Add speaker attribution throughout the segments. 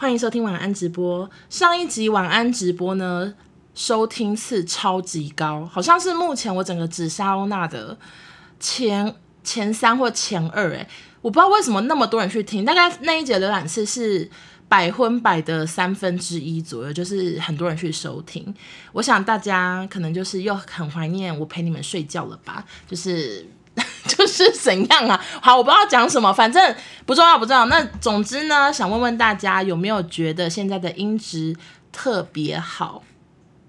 Speaker 1: 欢迎收听晚安直播。上一集晚安直播呢，收听次超级高，好像是目前我整个紫砂欧娜的前前三或前二。诶，我不知道为什么那么多人去听，大概那一节浏览次是百分百的三分之一左右，就是很多人去收听。我想大家可能就是又很怀念我陪你们睡觉了吧，就是。就是怎样啊？好，我不知道讲什么，反正不重要，不重要。那总之呢，想问问大家有没有觉得现在的音质特别好？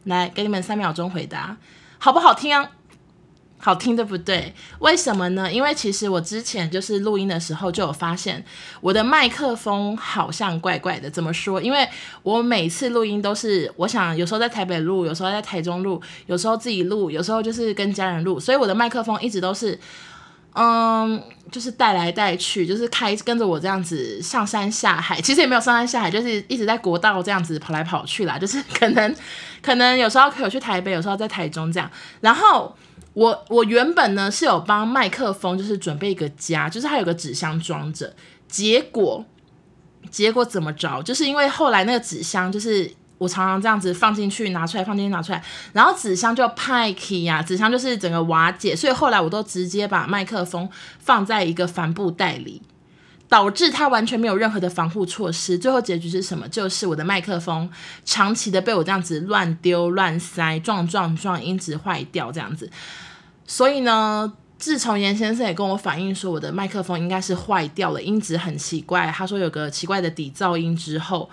Speaker 1: 来，给你们三秒钟回答，好不好听啊？好听对不对？为什么呢？因为其实我之前就是录音的时候就有发现我的麦克风好像怪怪的。怎么说？因为我每次录音都是，我想有时候在台北录，有时候在台中录，有时候自己录，有时候就是跟家人录，所以我的麦克风一直都是。嗯，就是带来带去，就是开跟着我这样子上山下海，其实也没有上山下海，就是一直在国道这样子跑来跑去啦。就是可能可能有时候可以去台北，有时候在台中这样。然后我我原本呢是有帮麦克风就是准备一个夹，就是它有个纸箱装着。结果结果怎么着？就是因为后来那个纸箱就是。我常常这样子放进去，拿出来，放进去，拿出来，然后纸箱就派起呀，纸箱就是整个瓦解，所以后来我都直接把麦克风放在一个帆布袋里，导致它完全没有任何的防护措施。最后结局是什么？就是我的麦克风长期的被我这样子乱丢、乱塞、撞撞撞，音质坏掉这样子。所以呢，自从严先生也跟我反映说我的麦克风应该是坏掉了，音质很奇怪，他说有个奇怪的底噪音之后。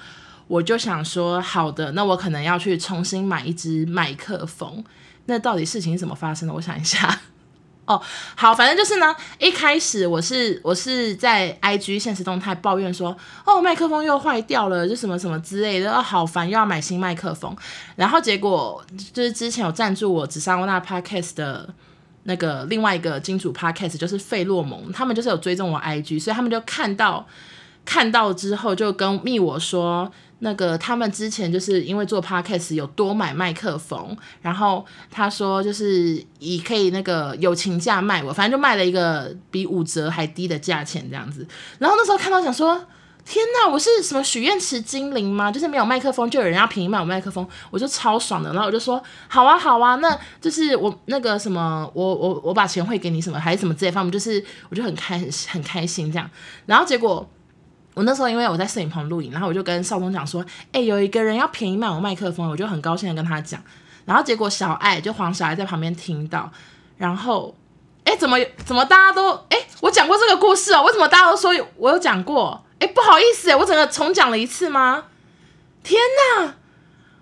Speaker 1: 我就想说，好的，那我可能要去重新买一支麦克风。那到底事情是怎么发生的？我想一下。哦，好，反正就是呢，一开始我是我是在 IG 现实动态抱怨说，哦，麦克风又坏掉了，就什么什么之类的，哦，好烦，又要买新麦克风。然后结果就是之前有赞助我紫砂欧娜 Podcast 的那个另外一个金主 Podcast，就是费洛蒙，他们就是有追踪我 IG，所以他们就看到看到之后就跟密我说。那个他们之前就是因为做 podcast 有多买麦克风，然后他说就是以可以那个友情价卖我，反正就卖了一个比五折还低的价钱这样子。然后那时候看到想说，天哪，我是什么许愿池精灵吗？就是没有麦克风就有人要便宜卖我麦克风，我就超爽的。然后我就说好啊好啊，那就是我那个什么，我我我把钱汇给你什么还是什么之类，反正就是我就很开很很开心这样。然后结果。我那时候因为我在摄影棚录影，然后我就跟少东讲说，哎、有一个人要便宜卖我麦克风，我就很高兴的跟他讲。然后结果小爱就黄小爱在旁边听到，然后，哎、怎么怎么大家都，哎、我讲过这个故事哦，为什么大家都说我有讲过？哎、不好意思，我整个重讲了一次吗？天哪，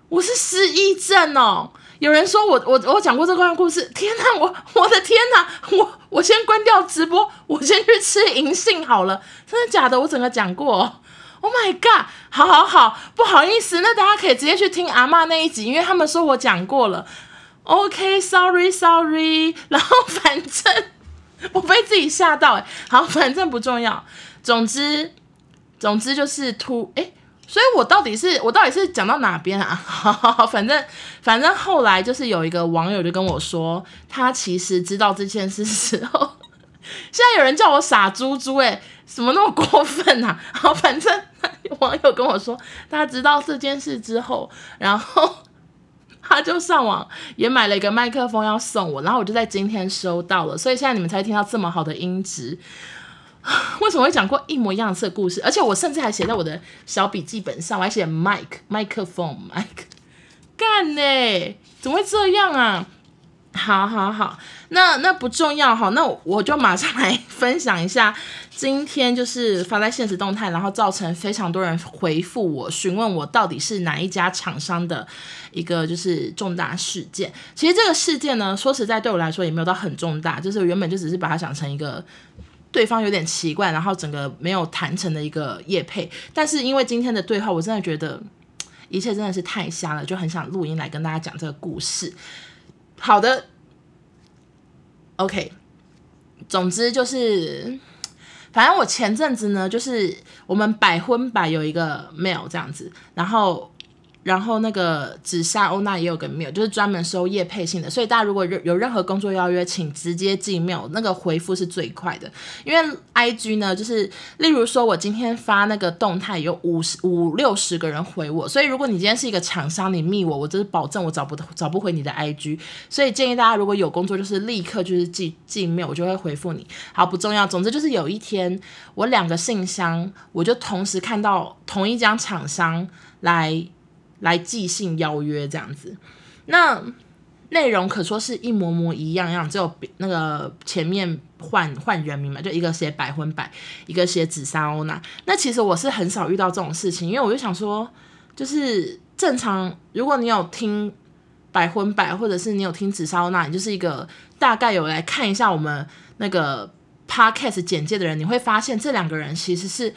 Speaker 1: 我是失忆症哦。有人说我我我讲过这段故事，天哪，我我的天哪，我我先关掉直播，我先去吃银杏好了，真的假的？我整个讲过哦，Oh my god，好好好，不好意思，那大家可以直接去听阿嬷那一集，因为他们说我讲过了，OK，Sorry Sorry，然后反正我被自己吓到，哎，好，反正不重要，总之总之就是突哎。所以我到底是我到底是讲到哪边啊？反正反正后来就是有一个网友就跟我说，他其实知道这件事之后，现在有人叫我傻猪猪，诶，什么那么过分啊？好，反正网友跟我说，他知道这件事之后，然后他就上网也买了一个麦克风要送我，然后我就在今天收到了，所以现在你们才听到这么好的音质。为什么会讲过一模一样的故事？而且我甚至还写在我的小笔记本上，我还写 mic 麦克风 mic，干呢？怎么会这样啊？好好好，那那不重要哈，那我就马上来分享一下今天就是发在现实动态，然后造成非常多人回复我，询问我到底是哪一家厂商的一个就是重大事件。其实这个事件呢，说实在对我来说也没有到很重大，就是原本就只是把它想成一个。对方有点奇怪，然后整个没有谈成的一个业配，但是因为今天的对话，我真的觉得一切真的是太瞎了，就很想录音来跟大家讲这个故事。好的，OK，总之就是，反正我前阵子呢，就是我们百分百有一个 mail 这样子，然后。然后那个紫砂欧娜也有个 mail，就是专门收业配信的，所以大家如果有任何工作邀约，请直接寄 mail，那个回复是最快的。因为 IG 呢，就是例如说我今天发那个动态，有五十五六十个人回我，所以如果你今天是一个厂商，你密我，我就是保证我找不找不回你的 IG。所以建议大家如果有工作，就是立刻就是寄寄 mail，我就会回复你。好，不重要，总之就是有一天我两个信箱，我就同时看到同一家厂商来。来寄信邀约这样子，那内容可说是一模模一样样，只有那个前面换换人名嘛，就一个写百分百，一个写紫砂欧娜。那其实我是很少遇到这种事情，因为我就想说，就是正常，如果你有听百分百，或者是你有听紫砂欧娜，你就是一个大概有来看一下我们那个 podcast 简介的人，你会发现这两个人其实是。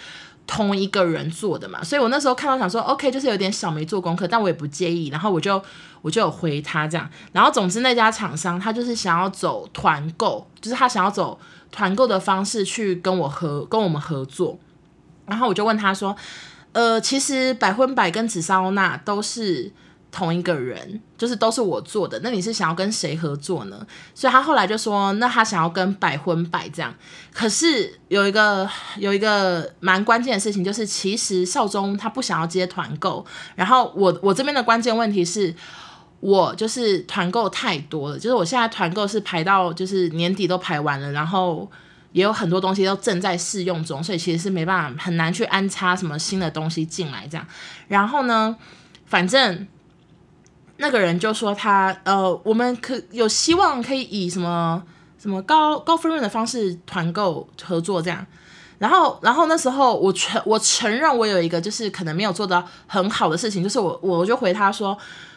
Speaker 1: 同一个人做的嘛，所以我那时候看到想说，OK，就是有点小没做功课，但我也不介意，然后我就我就有回他这样，然后总之那家厂商他就是想要走团购，就是他想要走团购的方式去跟我合跟我们合作，然后我就问他说，呃，其实百分百跟紫砂欧娜都是。同一个人，就是都是我做的，那你是想要跟谁合作呢？所以他后来就说，那他想要跟百分百这样。可是有一个有一个蛮关键的事情，就是其实少宗他不想要接团购。然后我我这边的关键问题是，我就是团购太多了，就是我现在团购是排到就是年底都排完了，然后也有很多东西都正在试用中，所以其实是没办法很难去安插什么新的东西进来这样。然后呢，反正。那个人就说他呃，我们可有希望可以以什么什么高高分润的方式团购合作这样，然后然后那时候我承我承认我有一个就是可能没有做到很好的事情，就是我我就回他说，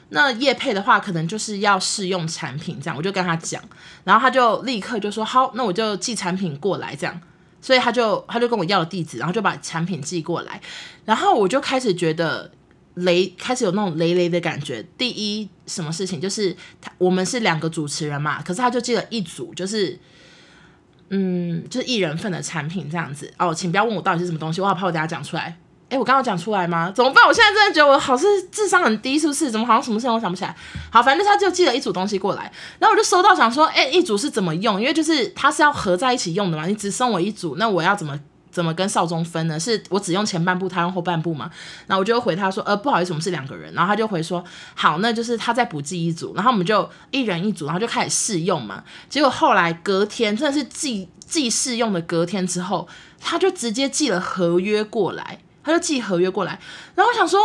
Speaker 1: 那叶配的话可能就是要试用产品这样，我就跟他讲，然后他就立刻就说好，那我就寄产品过来这样，所以他就他就跟我要了地址，然后就把产品寄过来，然后我就开始觉得。雷开始有那种雷雷的感觉。第一，什么事情就是他我们是两个主持人嘛，可是他就寄了一组，就是嗯，就是一人份的产品这样子。哦，请不要问我到底是什么东西，我好怕我等下讲出来。诶，我刚刚讲出来吗？怎么办？我现在真的觉得我好是智商很低，是不是？怎么好像什么事情我想不起来？好，反正他就寄了一组东西过来，然后我就收到想说，诶，一组是怎么用？因为就是他是要合在一起用的嘛，你只送我一组，那我要怎么？怎么跟少宗分呢？是我只用前半部，他用后半部嘛？然后我就回他说，呃，不好意思，我们是两个人。然后他就回说，好，那就是他再补寄一组，然后我们就一人一组，然后就开始试用嘛。结果后来隔天，真的是寄寄试用的隔天之后，他就直接寄了合约过来，他就寄合约过来。然后我想说。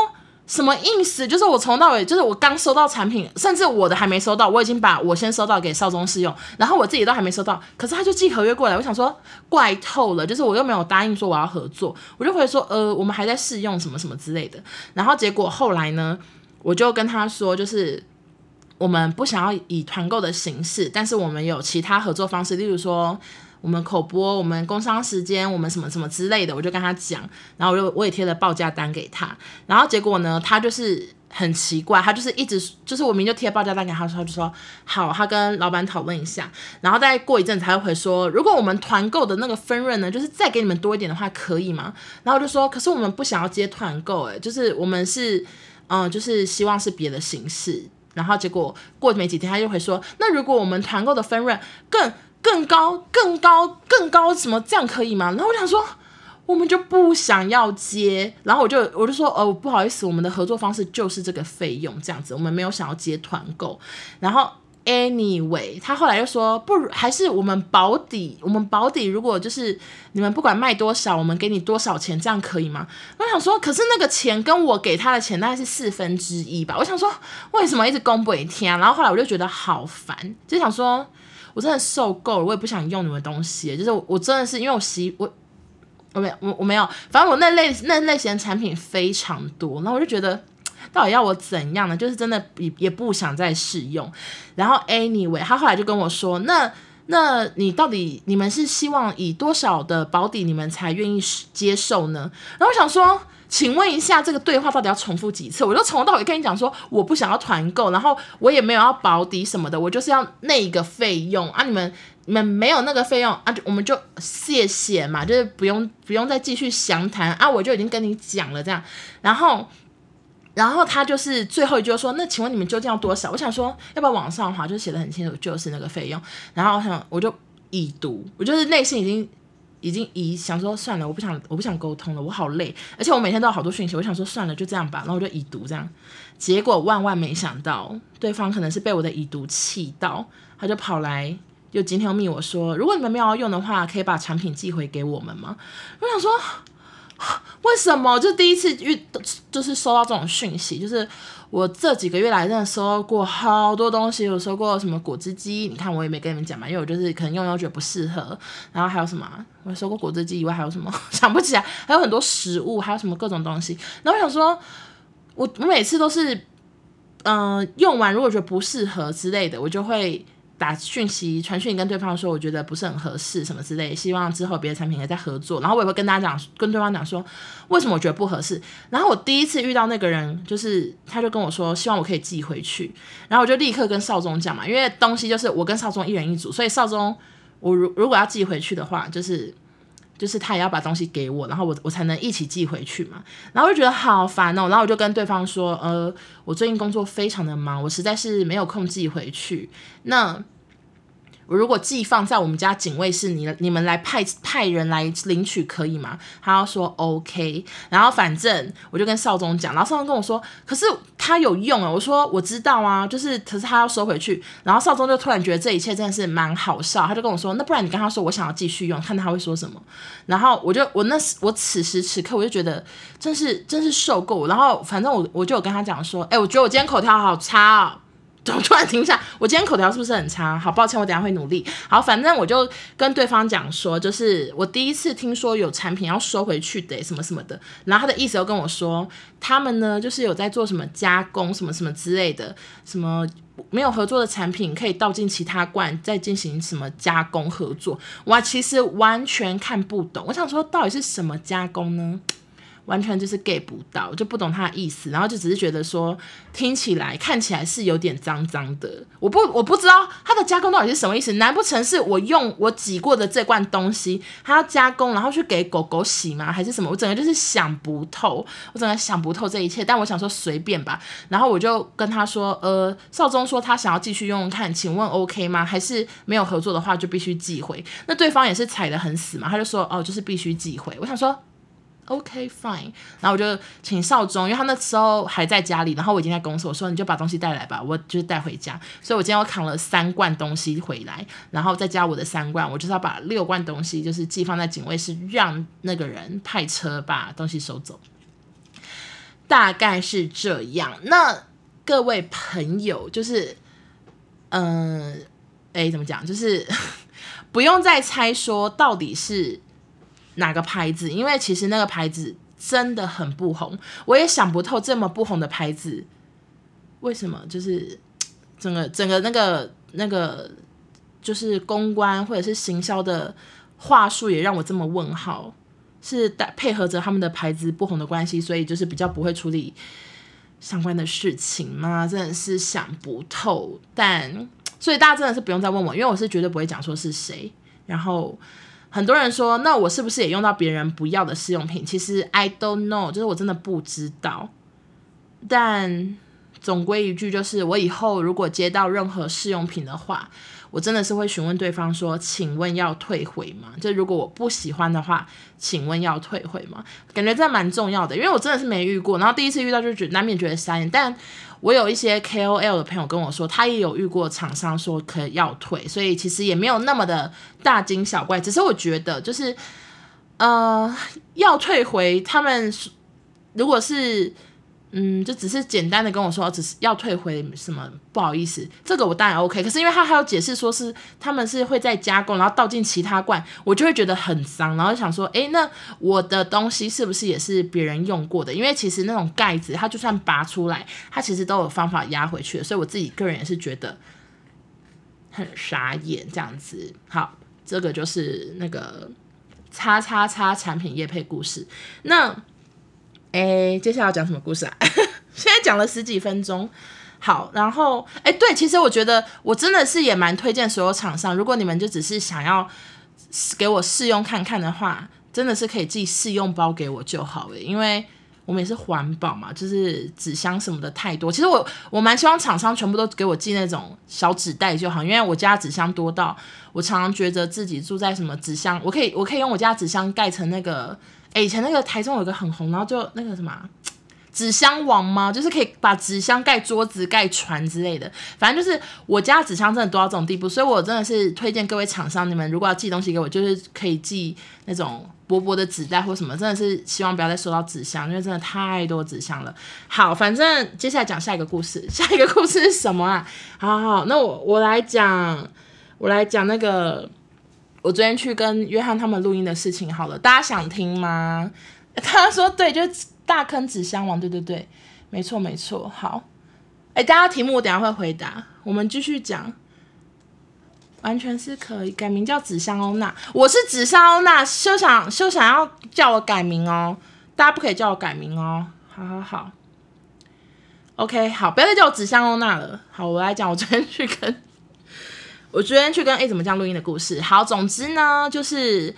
Speaker 1: 什么意思？就是我从到尾，就是我刚收到产品，甚至我的还没收到，我已经把我先收到给少中试用，然后我自己都还没收到，可是他就寄合约过来，我想说怪透了，就是我又没有答应说我要合作，我就回说呃，我们还在试用什么什么之类的，然后结果后来呢，我就跟他说，就是我们不想要以团购的形式，但是我们有其他合作方式，例如说。我们口播，我们工商时间，我们什么什么之类的，我就跟他讲，然后我就我也贴了报价单给他，然后结果呢，他就是很奇怪，他就是一直就是我明就贴报价单给他，他就说好，他跟老板讨论一下，然后再过一阵子他又会说，如果我们团购的那个分润呢，就是再给你们多一点的话，可以吗？然后我就说，可是我们不想要接团购，诶，就是我们是嗯，就是希望是别的形式，然后结果过没几天他就会说，那如果我们团购的分润更更高、更高、更高，什么这样可以吗？然后我想说，我们就不想要接，然后我就我就说，哦，不好意思，我们的合作方式就是这个费用这样子，我们没有想要接团购。然后 anyway，他后来又说，不如还是我们保底，我们保底，如果就是你们不管卖多少，我们给你多少钱，这样可以吗？我想说，可是那个钱跟我给他的钱大概是四分之一吧。我想说，为什么一直公布一天？然后后来我就觉得好烦，就想说。我真的受够了，我也不想用你们东西。就是我，我真的是因为我习我我没有我我没有，反正我那类那类型的产品非常多，然后我就觉得到底要我怎样呢？就是真的也也不想再试用。然后 anyway，他后来就跟我说，那那你到底你们是希望以多少的保底你们才愿意接受呢？然后我想说。请问一下，这个对话到底要重复几次？我就从头到尾跟你讲说，我不想要团购，然后我也没有要保底什么的，我就是要那个费用啊！你们你们没有那个费用啊，我们就谢谢嘛，就是不用不用再继续详谈啊！我就已经跟你讲了这样，然后然后他就是最后一句说：“那请问你们究竟要多少？”我想说，要不要往上滑，就写的很清楚，就是那个费用。然后我想，我就已读，我就是内心已经已经已想说算了，我不想我不想沟通了，我好累，而且我每天都有好多讯息，我想说算了，就这样吧。然后我就已读这样，结果万万没想到，对方可能是被我的已读气到，他就跑来，就今天又密我说，如果你们没有要用的话，可以把产品寄回给我们吗？我想说。为什么就第一次遇就是收到这种讯息？就是我这几个月来真的收到过好多东西，有收过什么果汁机，你看我也没跟你们讲嘛，因为我就是可能用用觉得不适合。然后还有什么？我收过果汁机以外还有什么？想不起来，还有很多食物，还有什么各种东西。然后我想说，我我每次都是，嗯、用完如果觉得不适合之类的，我就会。打讯息传讯跟对方说，我觉得不是很合适，什么之类，希望之后别的产品也在合作。然后我也会跟大家讲，跟对方讲说，为什么我觉得不合适。然后我第一次遇到那个人，就是他就跟我说，希望我可以寄回去。然后我就立刻跟少宗讲嘛，因为东西就是我跟少宗一人一组，所以少宗我如如果要寄回去的话，就是。就是他也要把东西给我，然后我我才能一起寄回去嘛。然后我就觉得好烦哦，然后我就跟对方说，呃，我最近工作非常的忙，我实在是没有空寄回去。那。我如果寄放在我们家警卫室，你你们来派派人来领取可以吗？他要说 OK，然后反正我就跟少宗讲，然后少宗跟我说，可是他有用啊。我说我知道啊，就是可是他要收回去。然后少宗就突然觉得这一切真的是蛮好笑，他就跟我说，那不然你跟他说我想要继续用，看他会说什么。然后我就我那时我此时此刻我就觉得真是真是受够。然后反正我我就有跟他讲说，哎，我觉得我今天口条好差哦。我 突然停下，我今天口条是不是很差？好抱歉，我等下会努力。好，反正我就跟对方讲说，就是我第一次听说有产品要收回去的，什么什么的。然后他的意思又跟我说，他们呢就是有在做什么加工，什么什么之类的，什么没有合作的产品可以倒进其他罐，再进行什么加工合作。我其实完全看不懂，我想说到底是什么加工呢？完全就是 get 不到，就不懂他的意思，然后就只是觉得说听起来看起来是有点脏脏的，我不我不知道它的加工到底是什么意思？难不成是我用我挤过的这罐东西，它要加工，然后去给狗狗洗吗？还是什么？我整个就是想不透，我整个想不透这一切。但我想说随便吧，然后我就跟他说，呃，少宗说他想要继续用用看，请问 OK 吗？还是没有合作的话就必须寄回？那对方也是踩得很死嘛，他就说哦，就是必须寄回。我想说。OK fine，然后我就请少宗，因为他那时候还在家里，然后我已经在公司，我说你就把东西带来吧，我就是带回家，所以我今天我扛了三罐东西回来，然后再加我的三罐，我就是要把六罐东西就是寄放在警卫室，让那个人派车把东西收走，大概是这样。那各位朋友，就是，嗯、呃，哎，怎么讲？就是 不用再猜说到底是。哪个牌子？因为其实那个牌子真的很不红，我也想不透这么不红的牌子为什么就是 整个整个那个那个就是公关或者是行销的话术也让我这么问号，是配合着他们的牌子不红的关系，所以就是比较不会处理相关的事情吗？真的是想不透。但 所以大家真的是不用再问我，因为我是绝对不会讲说是谁，然后。很多人说，那我是不是也用到别人不要的试用品？其实 I don't know，就是我真的不知道。但总归一句，就是我以后如果接到任何试用品的话，我真的是会询问对方说：“请问要退回吗？”就如果我不喜欢的话，请问要退回吗？感觉这蛮重要的，因为我真的是没遇过，然后第一次遇到就觉得难免觉得傻眼，但。我有一些 KOL 的朋友跟我说，他也有遇过厂商说可以要退，所以其实也没有那么的大惊小怪。只是我觉得，就是呃，要退回他们如果是。嗯，就只是简单的跟我说，只是要退回什么，不好意思，这个我当然 OK。可是因为他还有解释说是他们是会再加工，然后倒进其他罐，我就会觉得很脏，然后想说，诶，那我的东西是不是也是别人用过的？因为其实那种盖子，它就算拔出来，它其实都有方法压回去。所以我自己个人也是觉得很傻眼这样子。好，这个就是那个叉叉叉产品业配故事。那。哎，接下来要讲什么故事啊？现在讲了十几分钟，好，然后哎，对，其实我觉得我真的是也蛮推荐所有厂商，如果你们就只是想要给我试用看看的话，真的是可以寄试用包给我就好了，因为我们也是环保嘛，就是纸箱什么的太多。其实我我蛮希望厂商全部都给我寄那种小纸袋就好，因为我家纸箱多到我常常觉得自己住在什么纸箱，我可以我可以用我家纸箱盖成那个，哎，以前那个台中有个很红，然后就那个什么。纸箱王吗？就是可以把纸箱盖桌子、盖船之类的。反正就是我家纸箱真的多到这种地步，所以我真的是推荐各位厂商，你们如果要寄东西给我，就是可以寄那种薄薄的纸袋或什么。真的是希望不要再收到纸箱，因为真的太多纸箱了。好，反正接下来讲下一个故事。下一个故事是什么啊？好好，那我我来讲，我来讲那个我昨天去跟约翰他们录音的事情。好了，大家想听吗？他说对，就是。大坑纸箱王，对对对，没错没错。好，哎，大家题目我等下会回答。我们继续讲，完全是可以改名叫纸箱欧娜。我是纸箱欧娜，休想休想要叫我改名哦，大家不可以叫我改名哦。好好好，OK，好，不要再叫我纸箱欧娜了。好，我来讲我昨天去跟，我昨天去跟 A 怎么讲录音的故事。好，总之呢就是。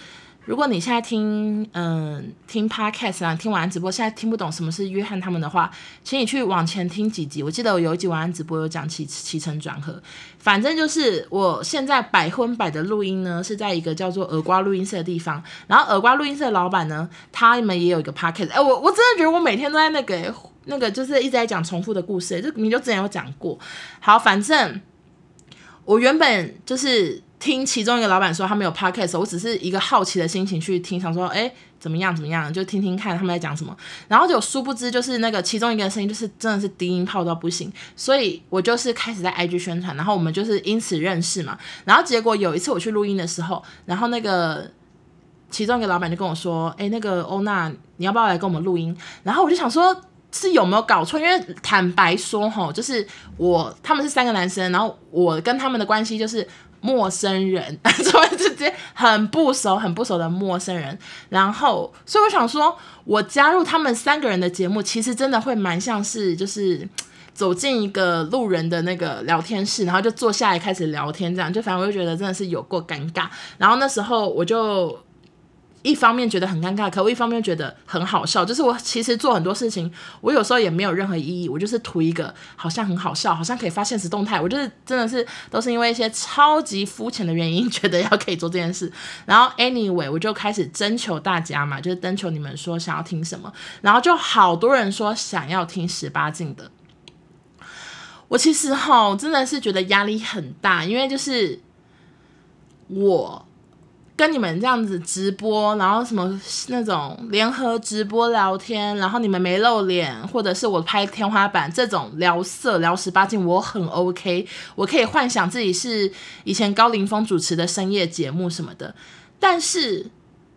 Speaker 1: 如果你现在听，嗯、听 podcast 啊，听晚安直播，现在听不懂什么是约翰他们的话，请你去往前听几集。我记得我有一集晚安直播有讲起起承转合，反正就是我现在百分百的录音呢是在一个叫做耳瓜录音室的地方。然后耳瓜录音室的老板呢，他们也有一个 podcast。哎，我我真的觉得我每天都在那个那个就是一直在讲重复的故事，就你就之前有讲过。好，反正我原本就是。听其中一个老板说他没有 podcast，我只是一个好奇的心情去听，想说，哎，怎么样怎么样，就听听看他们在讲什么。然后就殊不知，就是那个其中一个声音，就是真的是低音炮到不行。所以我就是开始在 IG 宣传，然后我们就是因此认识嘛。然后结果有一次我去录音的时候，然后那个其中一个老板就跟我说，哎，那个欧娜，你要不要来跟我们录音？然后我就想说，是有没有搞错？因为坦白说，吼，就是我他们是三个男生，然后我跟他们的关系就是。陌生人，所以直接很不熟、很不熟的陌生人。然后，所以我想说，我加入他们三个人的节目，其实真的会蛮像是，就是走进一个路人的那个聊天室，然后就坐下来开始聊天，这样就反正我就觉得真的是有过尴尬。然后那时候我就。一方面觉得很尴尬，可我一方面觉得很好笑。就是我其实做很多事情，我有时候也没有任何意义，我就是图一个好像很好笑，好像可以发现实动态。我就是真的是都是因为一些超级肤浅的原因，觉得要可以做这件事。然后 anyway，我就开始征求大家嘛，就是征求你们说想要听什么，然后就好多人说想要听十八禁的。我其实哈真的是觉得压力很大，因为就是我。跟你们这样子直播，然后什么那种联合直播聊天，然后你们没露脸，或者是我拍天花板这种聊色聊十八禁，我很 OK，我可以幻想自己是以前高凌风主持的深夜节目什么的。但是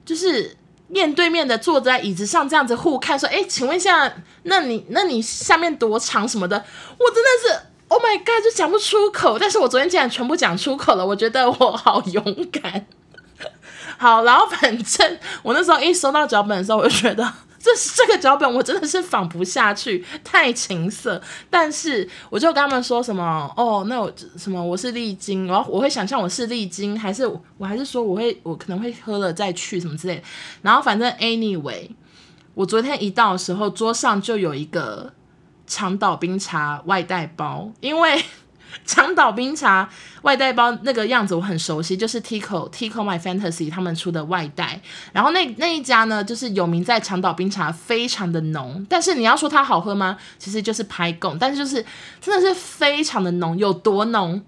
Speaker 1: 就是面对面的坐在椅子上这样子互看，说，哎，请问一下，那你那你下面多长什么的，我真的是 Oh my God，就讲不出口。但是我昨天竟然全部讲出口了，我觉得我好勇敢。好，然后反正我那时候一收到脚本的时候，我就觉得 这这个脚本我真的是仿不下去，太情色。但是我就跟他们说什么哦，那我什么我是丽晶，然后我会想象我是丽晶，还是我还是说我会我可能会喝了再去什么之类。然后反正 anyway，我昨天一到的时候，桌上就有一个长岛冰茶外带包，因为。长岛冰茶外带包那个样子我很熟悉，就是 Tico Tico My Fantasy 他们出的外带。然后那那一家呢，就是有名在长岛冰茶非常的浓，但是你要说它好喝吗？其实就是拍供，但是就是真的是非常的浓，有多浓？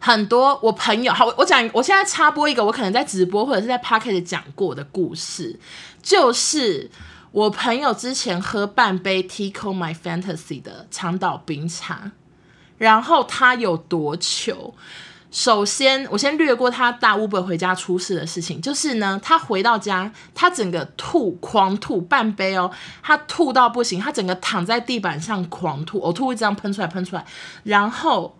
Speaker 1: 很多我朋友，好，我讲，我现在插播一个我可能在直播或者是在 Pocket 讲过的故事，就是我朋友之前喝半杯 Tico My Fantasy 的长岛冰茶。然后他有多糗？首先，我先略过他搭 Uber 回家出事的事情。就是呢，他回到家，他整个吐，狂吐半杯哦，他吐到不行，他整个躺在地板上狂吐，呕吐会这样喷出来，喷出来。然后，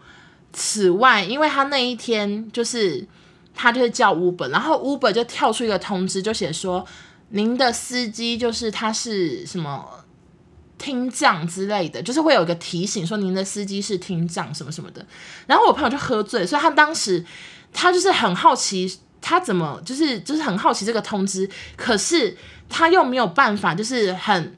Speaker 1: 此外，因为他那一天就是他就是叫 Uber，然后 Uber 就跳出一个通知，就写说您的司机就是他是什么。听障之类的，就是会有一个提醒说您的司机是听障什么什么的。然后我朋友就喝醉，所以他当时他就是很好奇，他怎么就是就是很好奇这个通知，可是他又没有办法，就是很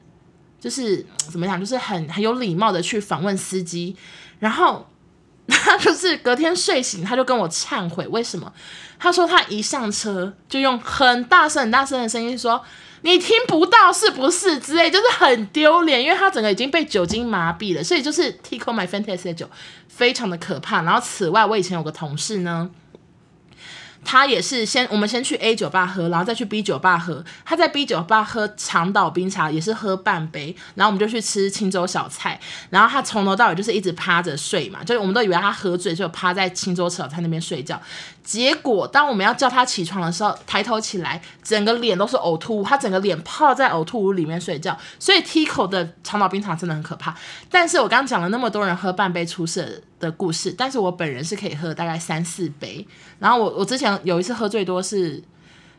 Speaker 1: 就是怎么讲，就是很很有礼貌的去访问司机，然后 他就是隔天睡醒，他就跟我忏悔，为什么？他说他一上车就用很大声、很大声的声音说：“你听不到是不是？”之类，就是很丢脸，因为他整个已经被酒精麻痹了，所以就是 Tico My Fantasy 的酒非常的可怕。然后此外，我以前有个同事呢。他也是先，我们先去 A 酒吧喝，然后再去 B 酒吧喝。他在 B 酒吧喝长岛冰茶，也是喝半杯，然后我们就去吃青州小菜。然后他从头到尾就是一直趴着睡嘛，就是我们都以为他喝醉，就趴在青州小菜那边睡觉。结果，当我们要叫他起床的时候，抬头起来，整个脸都是呕吐物，他整个脸泡在呕吐物里面睡觉。所以 Tico 的长岛冰茶真的很可怕。但是我刚刚讲了那么多人喝半杯出事的故事，但是我本人是可以喝大概三四杯。然后我我之前有一次喝最多是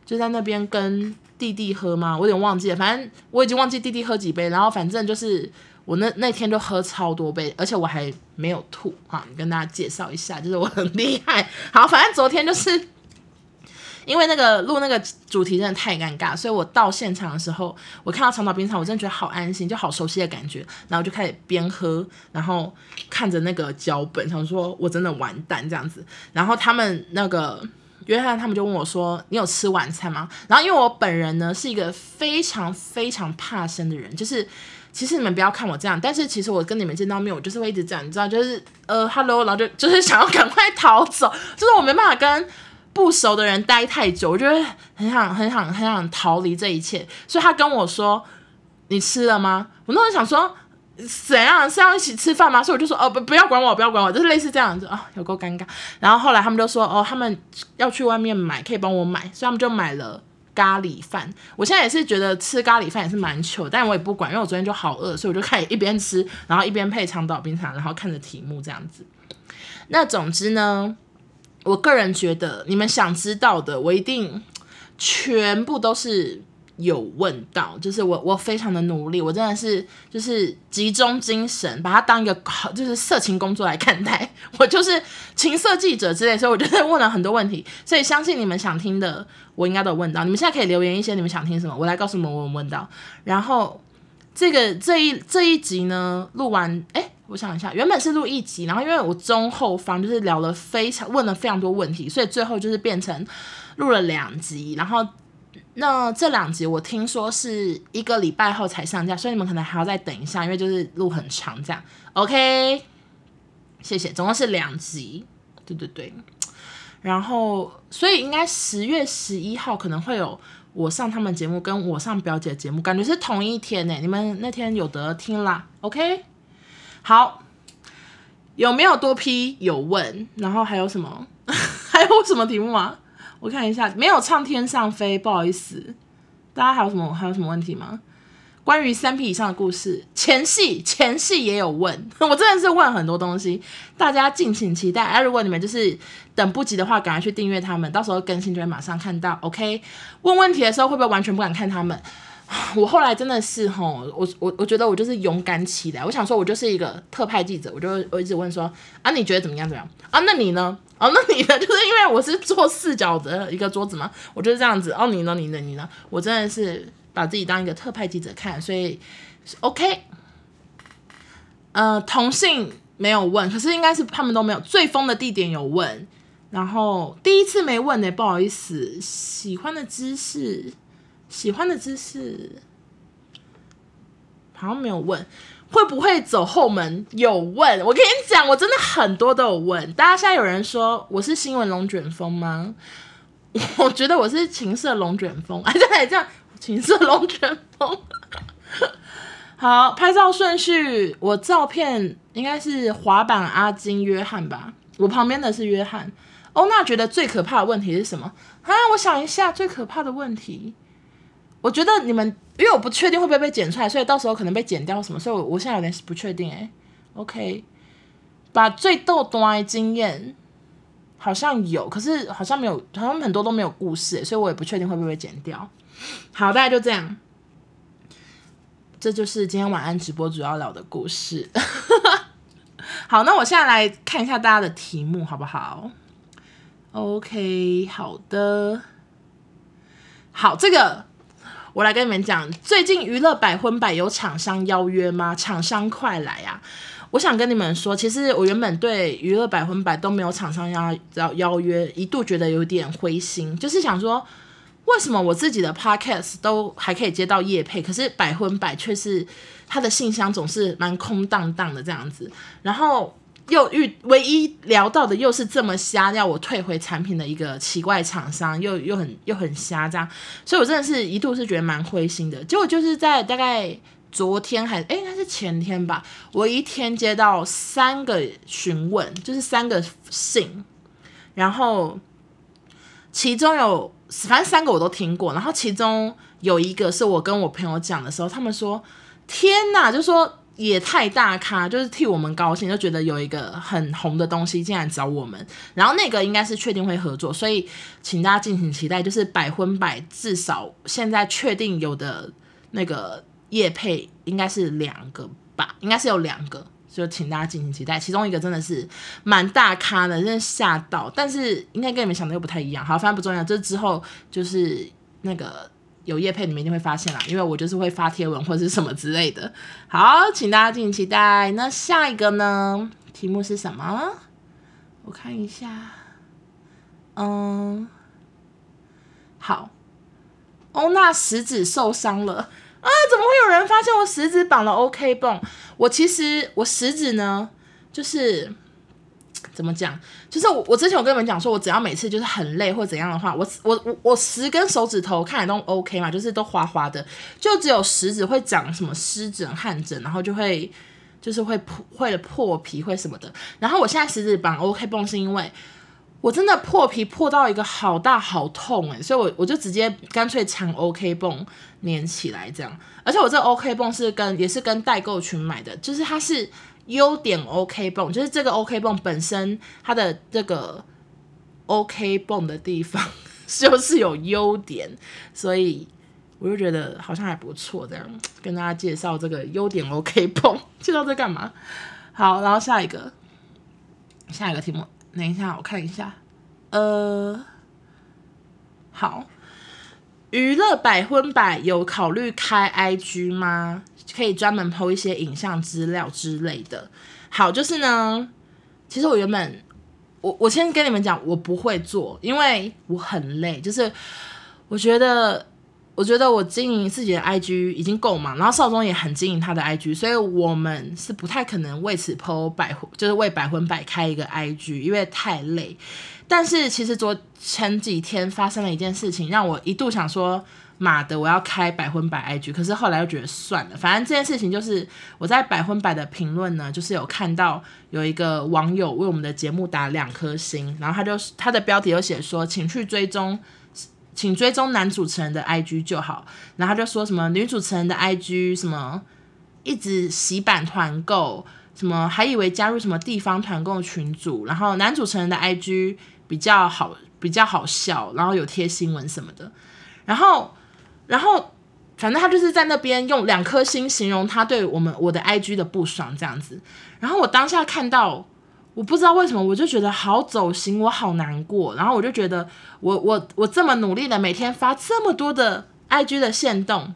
Speaker 1: 就在那边跟弟弟喝嘛，我有点忘记了，反正我已经忘记弟弟喝几杯。然后反正就是。我那那天就喝超多杯，而且我还没有吐哈，跟大家介绍一下，就是我很厉害。好，反正昨天就是因为那个录那个主题真的太尴尬，所以我到现场的时候，我看到长岛冰茶，我真的觉得好安心，就好熟悉的感觉。然后就开始边喝，然后看着那个脚本，想说我真的完蛋这样子。然后他们那个约翰他们就问我说：“你有吃晚餐吗？”然后因为我本人呢是一个非常非常怕生的人，就是。其实你们不要看我这样，但是其实我跟你们见到面，我就是会一直这样，你知道，就是呃，hello，然后就就是想要赶快逃走，就是我没办法跟不熟的人待太久，我就会很想很想很想逃离这一切。所以他跟我说：“你吃了吗？”我那时候想说：“怎样是要一起吃饭吗？”所以我就说：“哦，不，不要管我，不要管我。”就是类似这样子啊，有够尴尬。然后后来他们就说：“哦，他们要去外面买，可以帮我买。”所以他们就买了。咖喱饭，我现在也是觉得吃咖喱饭也是蛮糗，但我也不管，因为我昨天就好饿，所以我就开始一边吃，然后一边配长岛冰茶，然后看着题目这样子。那总之呢，我个人觉得你们想知道的，我一定全部都是。有问到，就是我我非常的努力，我真的是就是集中精神，把它当一个就是色情工作来看待，我就是情色记者之类，所以我就问了很多问题，所以相信你们想听的，我应该都有问到。你们现在可以留言一些你们想听什么，我来告诉你们我有问到。然后这个这一这一集呢，录完，哎，我想一下，原本是录一集，然后因为我中后方就是聊了非常问了非常多问题，所以最后就是变成录了两集，然后。那这两集我听说是一个礼拜后才上架，所以你们可能还要再等一下，因为就是录很长这样。OK，谢谢，总共是两集，对对对。然后，所以应该十月十一号可能会有我上他们节目，跟我上表姐节目，感觉是同一天呢。你们那天有得听啦？OK，好，有没有多批？有问，然后还有什么？还有什么题目吗？我看一下，没有唱天上飞，不好意思。大家还有什么还有什么问题吗？关于三 P 以上的故事，前戏前戏也有问，我真的是问很多东西，大家敬请期待。啊，如果你们就是等不及的话，赶快去订阅他们，到时候更新就会马上看到。OK，问问题的时候会不会完全不敢看他们？我后来真的是吼，我我我觉得我就是勇敢起来。我想说，我就是一个特派记者，我就我一直问说啊，你觉得怎么样？怎么样啊？那你呢？哦，那你呢？就是因为我是坐四角的一个桌子嘛，我就是这样子。哦，你呢？你呢？你呢？我真的是把自己当一个特派记者看，所以 OK。呃，同性没有问，可是应该是他们都没有。最疯的地点有问，然后第一次没问呢、不好意思。喜欢的姿势。喜欢的姿势好像没有问，会不会走后门？有问，我跟你讲，我真的很多都有问。大家现在有人说我是新闻龙卷风吗？我觉得我是情色龙卷风，哎，对，这样情色龙卷风。好，拍照顺序，我照片应该是滑板阿金约翰吧，我旁边的是约翰。欧娜觉得最可怕的问题是什么？啊，我想一下，最可怕的问题。我觉得你们，因为我不确定会不会被剪出来，所以到时候可能被剪掉什么，所以我我现在有点不确定哎。OK，把最逗端的经验好像有，可是好像没有，好像很多都没有故事，所以我也不确定会不会被剪掉。好，大家就这样，这就是今天晚安直播主要聊的故事。好，那我现在来看一下大家的题目好不好？OK，好的，好，这个。我来跟你们讲，最近娱乐百分百有厂商邀约吗？厂商快来啊！我想跟你们说，其实我原本对娱乐百分百都没有厂商邀邀邀约，一度觉得有点灰心，就是想说，为什么我自己的 podcast 都还可以接到业配，可是百分百却是他的信箱总是蛮空荡荡的这样子，然后又遇唯一聊到的又是这么瞎，要我退回产品的一个奇怪厂商，又又很又很瞎这样，所以我真的是一度是觉得蛮灰心的，结果就是在大概。昨天还哎，应该是前天吧。我一天接到三个询问，就是三个信，然后其中有反正三个我都听过，然后其中有一个是我跟我朋友讲的时候，他们说：“天哪！”就说也太大咖，就是替我们高兴，就觉得有一个很红的东西竟然找我们。然后那个应该是确定会合作，所以请大家敬请期待，就是百分百至少现在确定有的那个。业配应该是两个吧，应该是有两个，就请大家敬请期待。其中一个真的是蛮大咖的，真的吓到。但是应该跟你们想的又不太一样。好，反正不重要。这之后就是那个有叶配，你们一定会发现啦，因为我就是会发贴文或者是什么之类的。好，请大家敬请期待。那下一个呢？题目是什么？我看一下。嗯，好。欧娜食指受伤了。啊！怎么会有人发现我食指绑了 OK 绷？我其实我食指呢，就是怎么讲？就是我我之前我跟你们讲说，我只要每次就是很累或怎样的话，我我我我十根手指头看起来都 OK 嘛，就是都滑滑的，就只有食指会长什么湿疹汗疹，然后就会就是会破会破皮会什么的。然后我现在食指绑 OK 绷是因为。我真的破皮破到一个好大好痛诶，所以我我就直接干脆缠 OK 绷粘起来这样，而且我这 OK 绷是跟也是跟代购群买的，就是它是优点 OK 绷，就是这个 OK 绷本身它的这个 OK 绷的地方 就是有优点，所以我就觉得好像还不错这样，跟大家介绍这个优点 OK 绷，介绍这干嘛？好，然后下一个下一个题目。等一下，我看一下。呃，好，娱乐百分百有考虑开 IG 吗？可以专门 po 一些影像资料之类的。好，就是呢，其实我原本，我我先跟你们讲，我不会做，因为我很累。就是我觉得。我觉得我经营自己的 IG 已经够忙，然后少宗也很经营他的 IG，所以我们是不太可能为此 po 百就是为百分百开一个 IG，因为太累。但是其实昨前几天发生了一件事情，让我一度想说妈的，我要开百分百 IG，可是后来又觉得算了，反正这件事情就是我在百分百的评论呢，就是有看到有一个网友为我们的节目打两颗星，然后他就他的标题有写说，请去追踪。请追踪男主持人的 IG 就好，然后他就说什么女主持人的 IG 什么一直洗版团购，什么还以为加入什么地方团购群组，然后男主持人的 IG 比较好比较好笑，然后有贴新闻什么的，然后然后反正他就是在那边用两颗星形容他对我们我的 IG 的不爽这样子，然后我当下看到。我不知道为什么，我就觉得好走心，我好难过。然后我就觉得我，我我我这么努力的每天发这么多的 IG 的限动，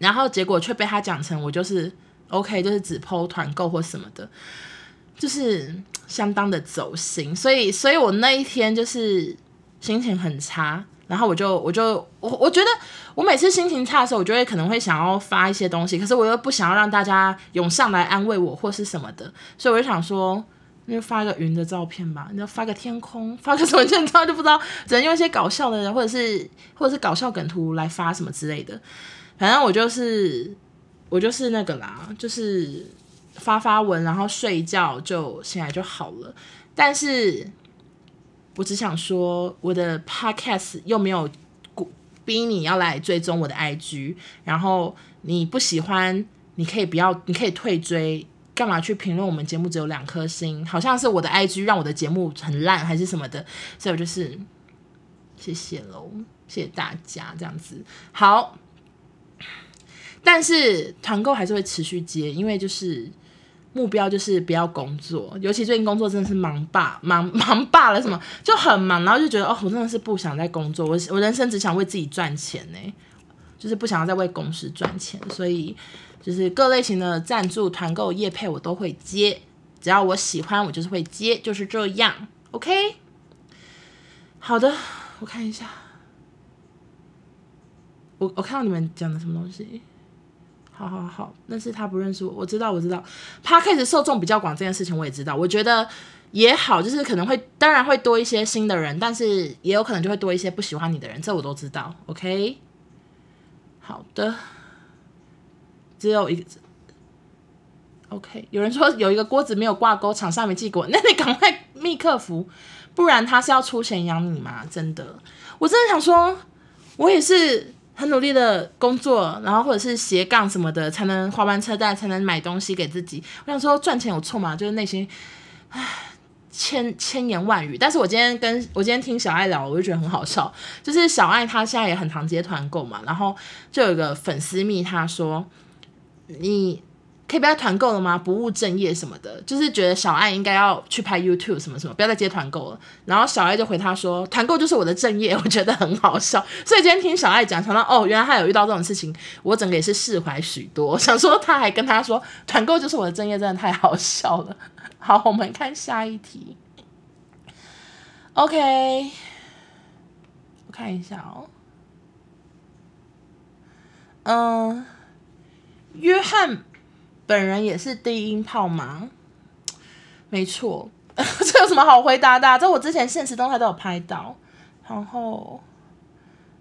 Speaker 1: 然后结果却被他讲成我就是 OK，就是只 po 团购或什么的，就是相当的走心。所以，所以我那一天就是心情很差。然后我就我就我我觉得我每次心情差的时候，我就会可能会想要发一些东西，可是我又不想要让大家涌上来安慰我或是什么的，所以我就想说。那就发个云的照片吧，你要发个天空，发个什么现照就不知道，只能用一些搞笑的人，或者是或者是搞笑梗图来发什么之类的。反正我就是我就是那个啦，就是发发文，然后睡觉就醒来就好了。但是我只想说，我的 podcast 又没有逼你要来追踪我的 IG，然后你不喜欢，你可以不要，你可以退追。干嘛去评论我们节目只有两颗星？好像是我的 IG 让我的节目很烂，还是什么的？所以我就是谢谢喽，谢谢大家这样子。好，但是团购还是会持续接，因为就是目标就是不要工作，尤其最近工作真的是忙爆，忙 忙爆了，什么就很忙，然后就觉得哦，我真的是不想再工作，我我人生只想为自己赚钱呢。就是不想要再为公司赚钱，所以就是各类型的赞助、团购、业配我都会接，只要我喜欢，我就是会接，就是这样。OK，好的，我看一下，我我看到你们讲的什么东西。好好好，那是他不认识我，我知道我知道。Podcast 受众比较广这件事情我也知道，我觉得也好，就是可能会当然会多一些新的人，但是也有可能就会多一些不喜欢你的人，这我都知道。OK，好的，只有一个。OK，有人说有一个锅子没有挂钩，厂商没寄过，那你赶快密客服，不然他是要出钱养你吗？真的，我真的想说，我也是。很努力的工作，然后或者是斜杠什么的，才能花完车贷，才能买东西给自己。我想说赚钱有错吗？就是内心千千言万语。但是我今天跟我今天听小爱聊，我就觉得很好笑。就是小爱她现在也很常接团购嘛，然后就有一个粉丝密她说你。可以不要团购了吗？不务正业什么的，就是觉得小爱应该要去拍 YouTube 什么什么，不要再接团购了。然后小爱就回他说：“团购就是我的正业。”我觉得很好笑。所以今天听小爱讲，想到哦，原来他有遇到这种事情，我整个也是释怀许多。想说他还跟他说团购就是我的正业，真的太好笑了。好，我们看下一题。OK，我看一下哦。嗯，约翰。本人也是低音炮吗？没错，这有什么好回答的啊？这我之前现实动态都有拍到。然后，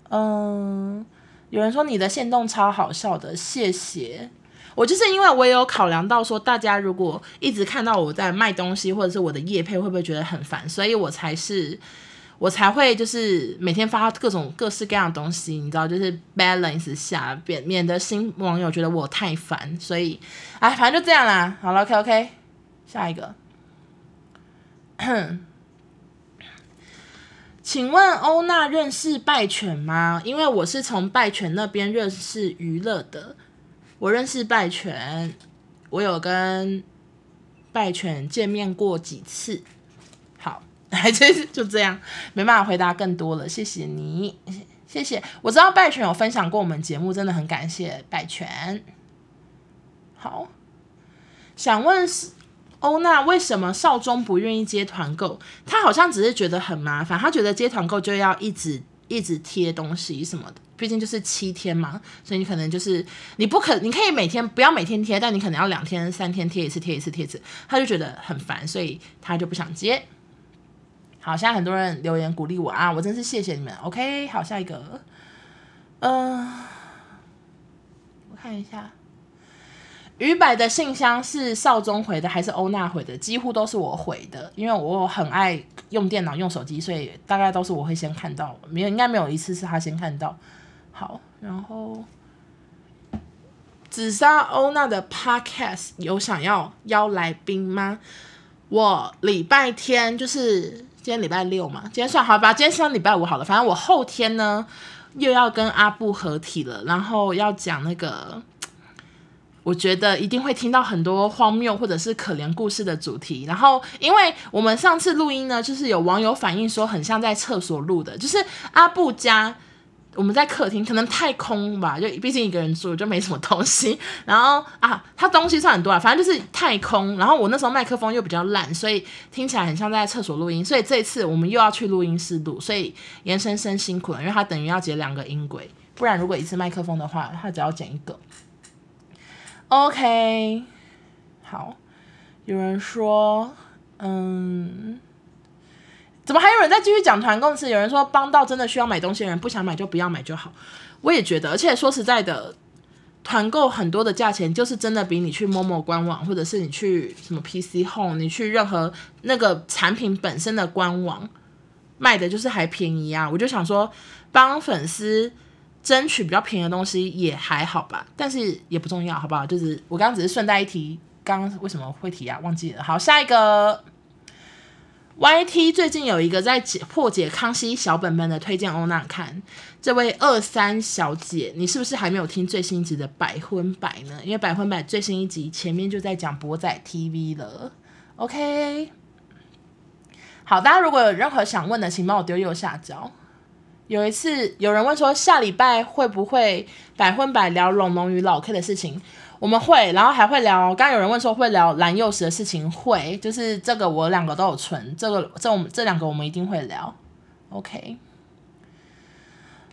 Speaker 1: 嗯，有人说你的限动超好笑的，谢谢。我就是因为我也有考量到说，大家如果一直看到我在卖东西，或者是我的业配，会不会觉得很烦？所以我才是。我才会就是每天发各种各式各样的东西，你知道，就是 balance 下，免免得新网友觉得我太烦，所以，哎，反正就这样啦。好了，OK OK，下一个，请问欧娜认识败犬吗？因为我是从败犬那边认识娱乐的，我认识败犬，我有跟败犬见面过几次。还真是就这样，没办法回答更多了。谢谢你，谢谢。我知道拜权有分享过我们节目，真的很感谢拜权。好，想问是欧娜为什么少中不愿意接团购？他好像只是觉得很麻烦，他觉得接团购就要一直一直贴东西什么的，毕竟就是七天嘛，所以你可能就是你不可，你可以每天不要每天贴，但你可能要两天三天贴一次贴一次贴一次，他就觉得很烦，所以他就不想接。好，现在很多人留言鼓励我啊，我真是谢谢你们。OK，好，下一个，嗯、我看一下，于柏的信箱是少中回的还是欧娜回的？几乎都是我回的，因为我很爱用电脑、用手机，所以大概都是我会先看到，没有，应该没有一次是他先看到。好，然后紫砂欧娜的 Podcast 有想要邀来宾吗？我礼拜天就是。今天礼拜六嘛，今天算好吧，今天算礼拜五好了。反正我后天呢又要跟阿布合体了，然后要讲那个，我觉得一定会听到很多荒谬或者是可怜故事的主题。然后，因为我们上次录音呢，就是有网友反映说很像在厕所录的，就是阿布家。我们在客厅，可能太空吧，就毕竟一个人住，就没什么东西。然后啊，他东西算很多啊，反正就是太空。然后我那时候麦克风又比较烂，所以听起来很像在厕所录音。所以这次我们又要去录音室录，所以严生生辛苦了，因为他等于要接两个音轨。不然如果一次麦克风的话，他只要剪一个。OK，好，有人说，嗯。怎么还有人在继续讲团购？是有人说帮到真的需要买东西的人，不想买就不要买就好。我也觉得，而且说实在的，团购很多的价钱就是真的比你去某某官网，或者是你去什么 PC Home，你去任何那个产品本身的官网卖的，就是还便宜啊。我就想说，帮粉丝争取比较便宜的东西也还好吧，但是也不重要，好不好？就是我刚刚只是顺带一提，刚刚为什么会提啊？忘记了。好，下一个。YT 最近有一个在解破解康熙小本本的推荐欧娜看，这位二三小姐，你是不是还没有听最新一集的百分百呢？因为百分百最新一集前面就在讲博仔 TV 了。OK，好，大家如果有任何想问的，请帮我丢右下角。有一次有人问说下礼拜会不会百分百聊龙龙与老 K 的事情？我们会，然后还会聊。刚刚有人问说会聊蓝幼时的事情，会，就是这个我两个都有存，这个这我们这两个我们一定会聊。OK。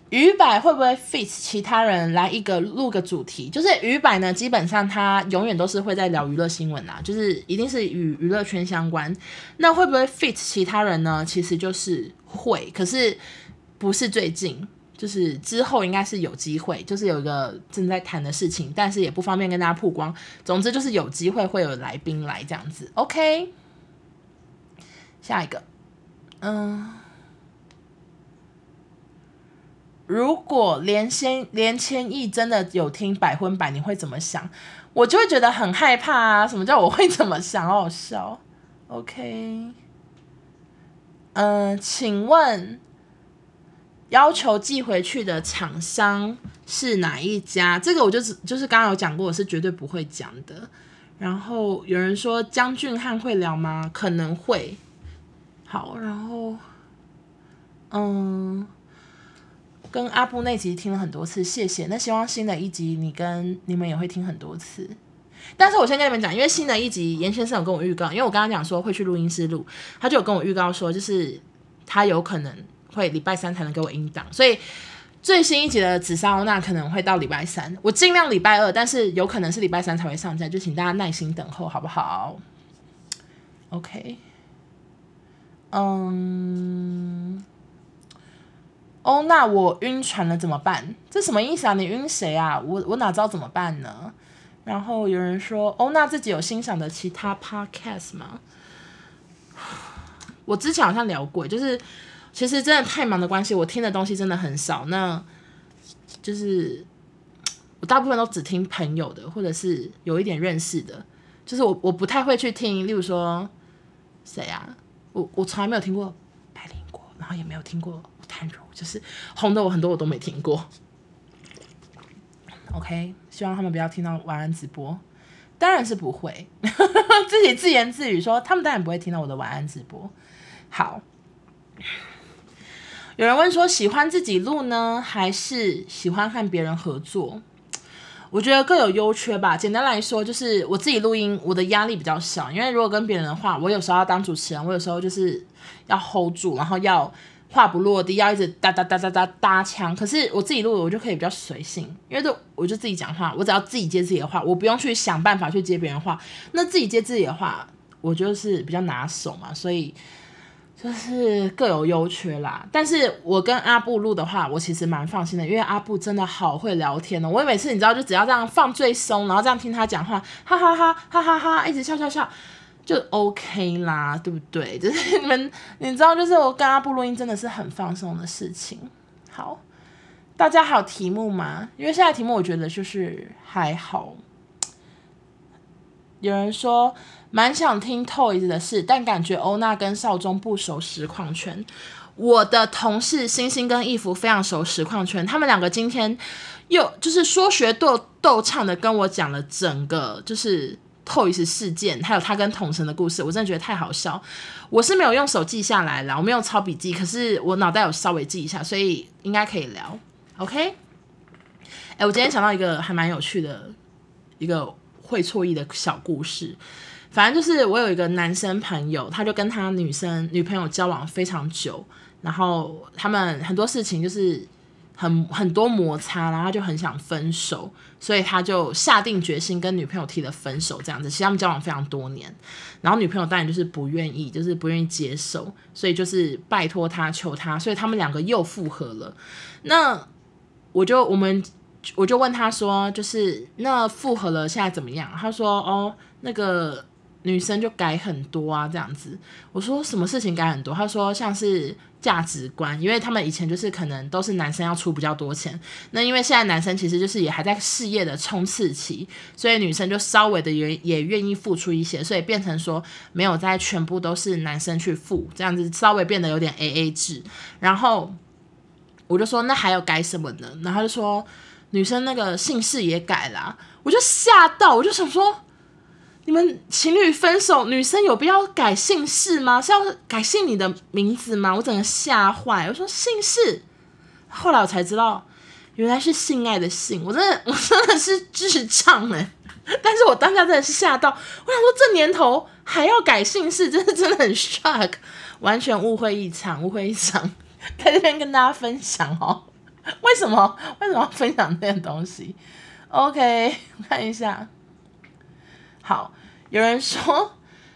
Speaker 1: 鱼摆会不会 fit 其他人来一个录个主题？就是鱼摆呢，基本上他永远都是会在聊娱乐新闻啦，就是一定是与娱乐圈相关。那会不会 fit 其他人呢？其实就是会，可是不是最近，就是之后应该是有机会，就是有一个正在谈的事情，但是也不方便跟大家曝光。总之就是有机会会有来宾来这样子。OK，下一个，嗯。如果连千连千亿真的有听百分百，你会怎么想？我就会觉得很害怕啊！什么叫我会怎么想？好好笑。OK，嗯、请问要求寄回去的厂商是哪一家？这个我就是就是刚刚有讲过，我是绝对不会讲的。然后有人说江俊汉会聊吗？可能会。好，然后嗯。跟阿布那集听了很多次，谢谢。那希望新的一集你跟你们也会听很多次。但是我先跟你们讲，因为新的一集严先生有跟我预告，因为我刚刚讲说会去录音室录，他就有跟我预告说，就是他有可能会礼拜三才能给我音档，所以最新一集的紫砂欧娜可能会到礼拜三，我尽量礼拜二，但是有可能是礼拜三才会上架，就请大家耐心等候，好不好？OK，嗯。哦，那我晕船了怎么办？这什么意思啊？你晕谁啊？我我哪知道怎么办呢？然后有人说，哦，那自己有欣赏的其他 podcast 吗？我之前好像聊过，就是其实真的太忙的关系，我听的东西真的很少。那就是我大部分都只听朋友的，或者是有一点认识的。就是我我不太会去听，例如说谁啊？我我从来没有听过白灵果，然后也没有听过。就是红的，我很多我都没听过。OK，希望他们不要听到晚安直播，当然是不会。自己自言自语说，他们当然不会听到我的晚安直播。好，有人问说，喜欢自己录呢，还是喜欢和别人合作？我觉得各有优缺吧。简单来说，就是我自己录音，我的压力比较小，因为如果跟别人的话，我有时候要当主持人，我有时候就是要 hold 住，然后要。话不落地，要一直哒哒哒哒哒搭腔。可是我自己录，我就可以比较随性，因为就我就自己讲话，我只要自己接自己的话，我不用去想办法去接别人话。那自己接自己的话，我就是比较拿手嘛，所以就是各有优缺啦。但是我跟阿布录的话，我其实蛮放心的，因为阿布真的好会聊天哦。我每次你知道，就只要这样放最松，然后这样听他讲话，哈哈哈哈哈哈，一直笑笑笑。就 OK 啦，对不对？就是你们，你知道，就是我跟阿布录音真的是很放松的事情。好，大家还有题目吗？因为现在题目我觉得就是还好。有人说蛮想听 Toys 的事，但感觉欧娜跟少中不熟实况圈。我的同事星星跟义福非常熟实况圈，他们两个今天又就是说学逗逗唱的跟我讲了整个就是。Toys 事件，还有他跟统神的故事，我真的觉得太好笑。我是没有用手记下来了，我没有抄笔记，可是我脑袋有稍微记一下，所以应该可以聊。OK？哎、我今天想到一个还蛮有趣的一个会错意的小故事。反正就是我有一个男生朋友，他就跟他女生女朋友交往非常久，然后他们很多事情就是。很很多摩擦，然后他就很想分手，所以他就下定决心跟女朋友提了分手，这样子。其实他们交往非常多年，然后女朋友当然就是不愿意，就是不愿意接受，所以就是拜托他求他，所以他们两个又复合了。那我就我们我就问他说，就是那复合了现在怎么样？他说哦，那个。女生就改很多啊，这样子。我说什么事情改很多？他说像是价值观，因为他们以前就是可能都是男生要出比较多钱，那因为现在男生其实就是也还在事业的冲刺期，所以女生就稍微的也也愿意付出一些，所以变成说没有在全部都是男生去付，这样子稍微变得有点 AA 制。然后我就说那还有改什么呢？然后他就说女生那个姓氏也改了啊，我就吓到，我就想说。你们情侣分手，女生有必要改姓氏吗？是要改姓你的名字吗？我整个吓坏。我说姓氏，后来我才知道，原来是性爱的性，我真的 我真的是智障哎！但是我当下真的是吓到，我想说这年头还要改姓氏，真的真的很 shock，完全误会一场，误会一场，在这边跟大家分享哦。为什么为什么要分享这些东西？OK，我看一下。好，有人说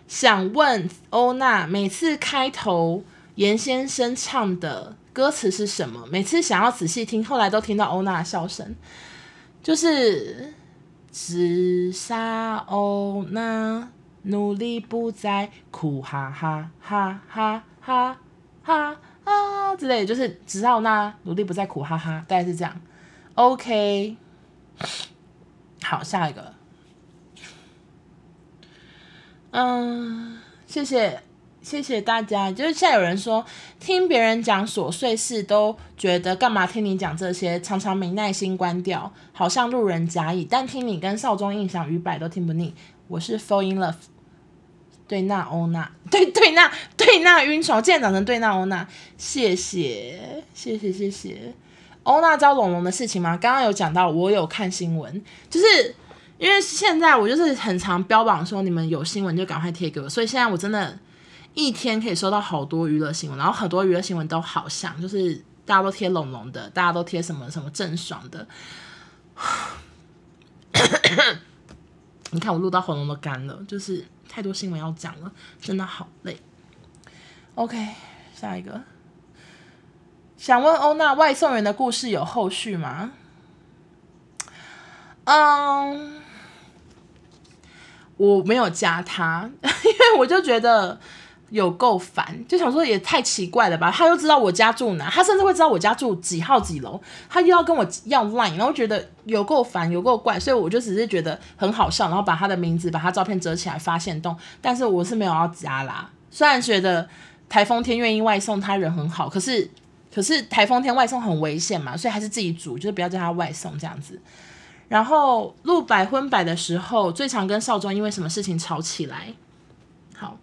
Speaker 1: 想问欧娜，每次开头严先生唱的歌词是什么？每次想要仔细听，后来都听到欧娜笑声，就是自杀欧娜努力不再哭，哈哈哈哈哈哈啊之类，就是只杀欧娜努力不再哭，哈哈，大概是这样。OK，好，下一个。嗯，谢谢谢谢大家。就是现在有人说，听别人讲琐碎事都觉得干嘛听你讲这些，常常没耐心关掉，好像路人甲乙。但听你跟少中印象与百都听不腻。我是 fall in love，对那欧娜，对对那对那晕船，竟然长成对那欧娜。谢谢谢谢谢谢。欧娜招龙龙的事情吗？刚刚有讲到，我有看新闻，就是。因为现在我就是很常标榜说，你们有新闻就赶快贴给我，所以现在我真的，一天可以收到好多娱乐新闻，然后很多娱乐新闻都好像就是大家都贴龙龙的，大家都贴什么什么郑爽的。你看我录到喉咙都干了，就是太多新闻要讲了，真的好累。OK，下一个，想问欧娜，外送员的故事有后续吗？嗯。我没有加他，因为我就觉得有够烦，就想说也太奇怪了吧。他又知道我家住哪，他甚至会知道我家住几号几楼，他又要跟我要 line，然后觉得有够烦，有够怪，所以我就只是觉得很好笑，然后把他的名字、把他照片折起来发现动，但是我是没有要加啦。虽然觉得台风天愿意外送，他人很好，可是可是台风天外送很危险嘛，所以还是自己煮，就是不要叫他外送这样子。然后录百分百的时候，最常跟少庄因为什么事情吵起来？好，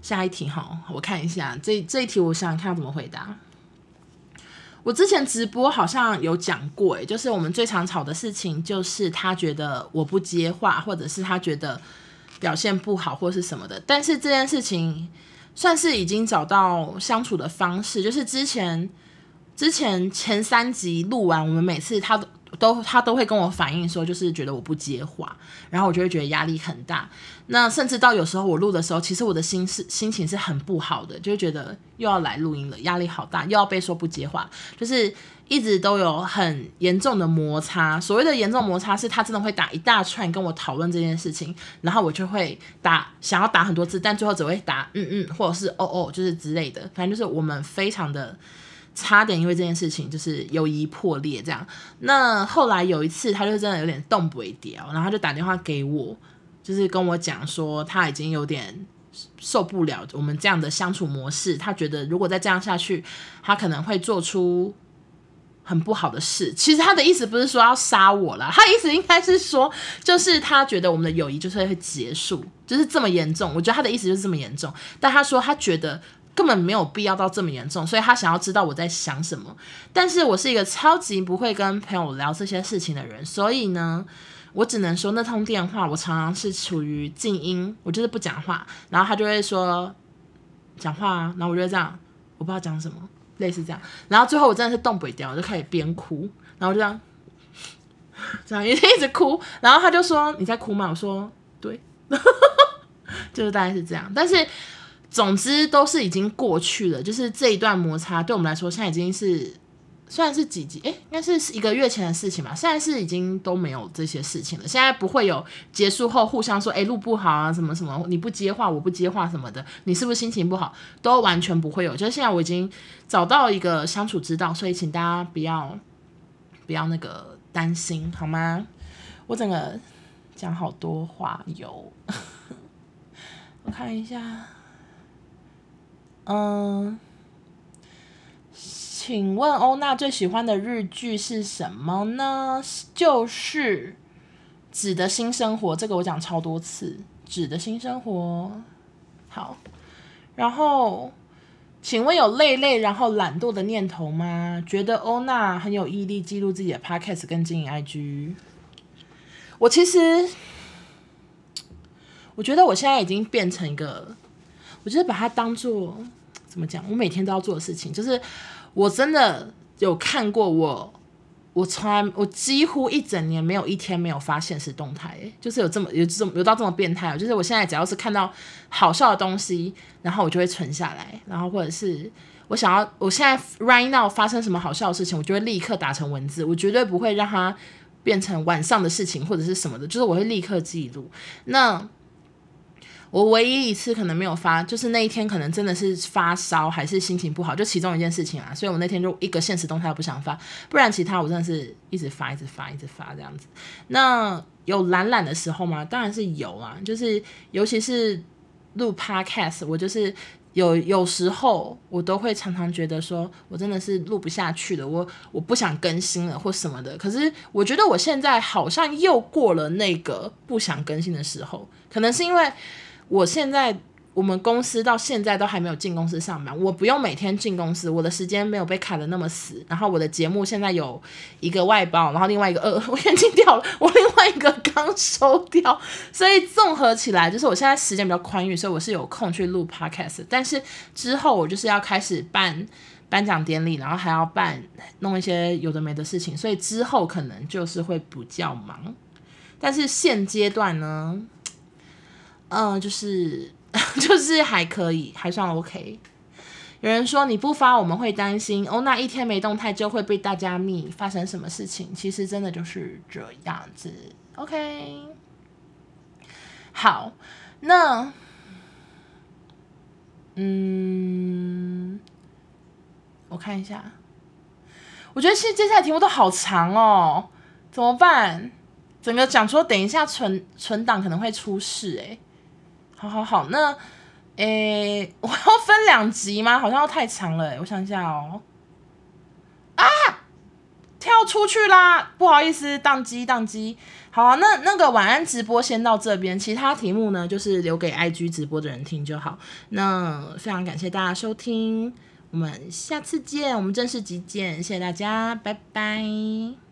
Speaker 1: 下一题哈，我看一下这这一题，我想想看要怎么回答。我之前直播好像有讲过，诶，就是我们最常吵的事情，就是他觉得我不接话，或者是他觉得表现不好，或是什么的。但是这件事情算是已经找到相处的方式，就是之前。之前前三集录完，我们每次他都都他都会跟我反映说，就是觉得我不接话，然后我就会觉得压力很大。那甚至到有时候我录的时候，其实我的心是心情是很不好的，就觉得又要来录音了，压力好大，又要被说不接话，就是一直都有很严重的摩擦。所谓的严重摩擦，是他真的会打一大串跟我讨论这件事情，然后我就会打想要打很多字，但最后只会打嗯嗯或者是哦哦，就是之类的，反正就是我们非常的。差点因为这件事情就是友谊破裂这样。那后来有一次，他就真的有点动不掉，然后他就打电话给我，就是跟我讲说他已经有点受不了我们这样的相处模式。他觉得如果再这样下去，他可能会做出很不好的事。其实他的意思不是说要杀我啦，他的意思应该是说，就是他觉得我们的友谊就是会结束，就是这么严重。我觉得他的意思就是这么严重，但他说他觉得。根本没有必要到这么严重，所以他想要知道我在想什么。但是我是一个超级不会跟朋友聊这些事情的人，所以呢，我只能说那通电话我常常是处于静音，我就是不讲话，然后他就会说讲话啊，然后我就这样，我不知道讲什么，类似这样，然后最后我真的是动不掉，我就开始边哭，然后就这样 这样一直哭，然后他就说你在哭吗？我说对，就是大概是这样，但是。总之都是已经过去了，就是这一段摩擦对我们来说，现在已经是算是几集，诶，应该是一个月前的事情吧。现在是已经都没有这些事情了，现在不会有结束后互相说，诶，录不好啊，什么什么，你不接话，我不接话什么的，你是不是心情不好，都完全不会有。就是现在我已经找到一个相处之道，所以请大家不要不要那个担心，好吗？我整个讲好多话有，我看一下。嗯，请问欧娜最喜欢的日剧是什么呢？就是《纸的新生活》，这个我讲超多次，《纸的新生活》好。然后请问有累累然后懒惰的念头吗？觉得欧娜很有毅力记录自己的 podcast 跟经营 IG。我其实，我觉得我现在已经变成一个，我就是把它当做怎么讲？我每天都要做的事情，就是我真的有看过我。我从来，我几乎一整年没有一天没有发限时动态，就是有这么有这么有到这么变态，就是我现在只要是看到好笑的东西，然后我就会存下来，然后或者是我想要，我现在 right now 发生什么好笑的事情，我就会立刻打成文字，我绝对不会让它变成晚上的事情或者是什么的，就是我会立刻记录。那我唯一一次可能没有发，就是那一天可能真的是发烧还是心情不好，就其中一件事情啊，所以我那天就一个现实动态都不想发，不然其他我真的是一直发，一直发，一直发这样子。那有懒懒的时候吗？当然是有啊，就是尤其是录 podcast，我就是有有时候我都会常常觉得说我真的是录不下去了，我我不想更新了或什么的。可是我觉得我现在好像又过了那个不想更新的时候，可能是因为。我现在我们公司到现在都还没有进公司上班，我不用每天进公司，我的时间没有被卡得那么死。然后我的节目现在有一个外包，然后另外一个呃，我眼睛掉了，我另外一个刚收掉，所以综合起来就是我现在时间比较宽裕，所以我是有空去录 podcast。但是之后我就是要开始办颁奖典礼，然后还要办弄一些有的没的事情，所以之后可能就是会比较忙。但是现阶段呢？嗯，就是 就是还可以，还算 OK。有人说你不发我们会担心哦，那一天没动态就会被大家密，发生什么事情？其实真的就是这样子。OK，好，那嗯，我看一下，我觉得现接下来题目都好长哦，怎么办？整个讲说等一下存存档可能会出事哎。好好好，那，诶、我要分两集吗？好像要太长了，我想一下哦。啊，跳出去啦！不好意思，宕机宕机。好啊，那那个晚安直播先到这边，其他题目呢，就是留给 IG 直播的人听就好。那非常感谢大家收听，我们下次见，我们正式集见，谢谢大家，拜拜。